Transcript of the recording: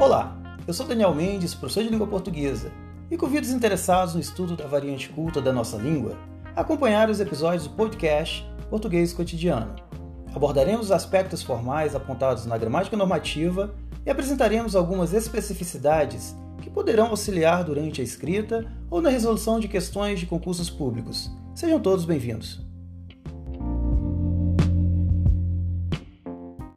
Olá, eu sou Daniel Mendes, professor de língua portuguesa, e convido os interessados no estudo da variante culta da nossa língua a acompanhar os episódios do podcast Português Cotidiano. Abordaremos os aspectos formais apontados na gramática normativa e apresentaremos algumas especificidades que poderão auxiliar durante a escrita ou na resolução de questões de concursos públicos. Sejam todos bem-vindos.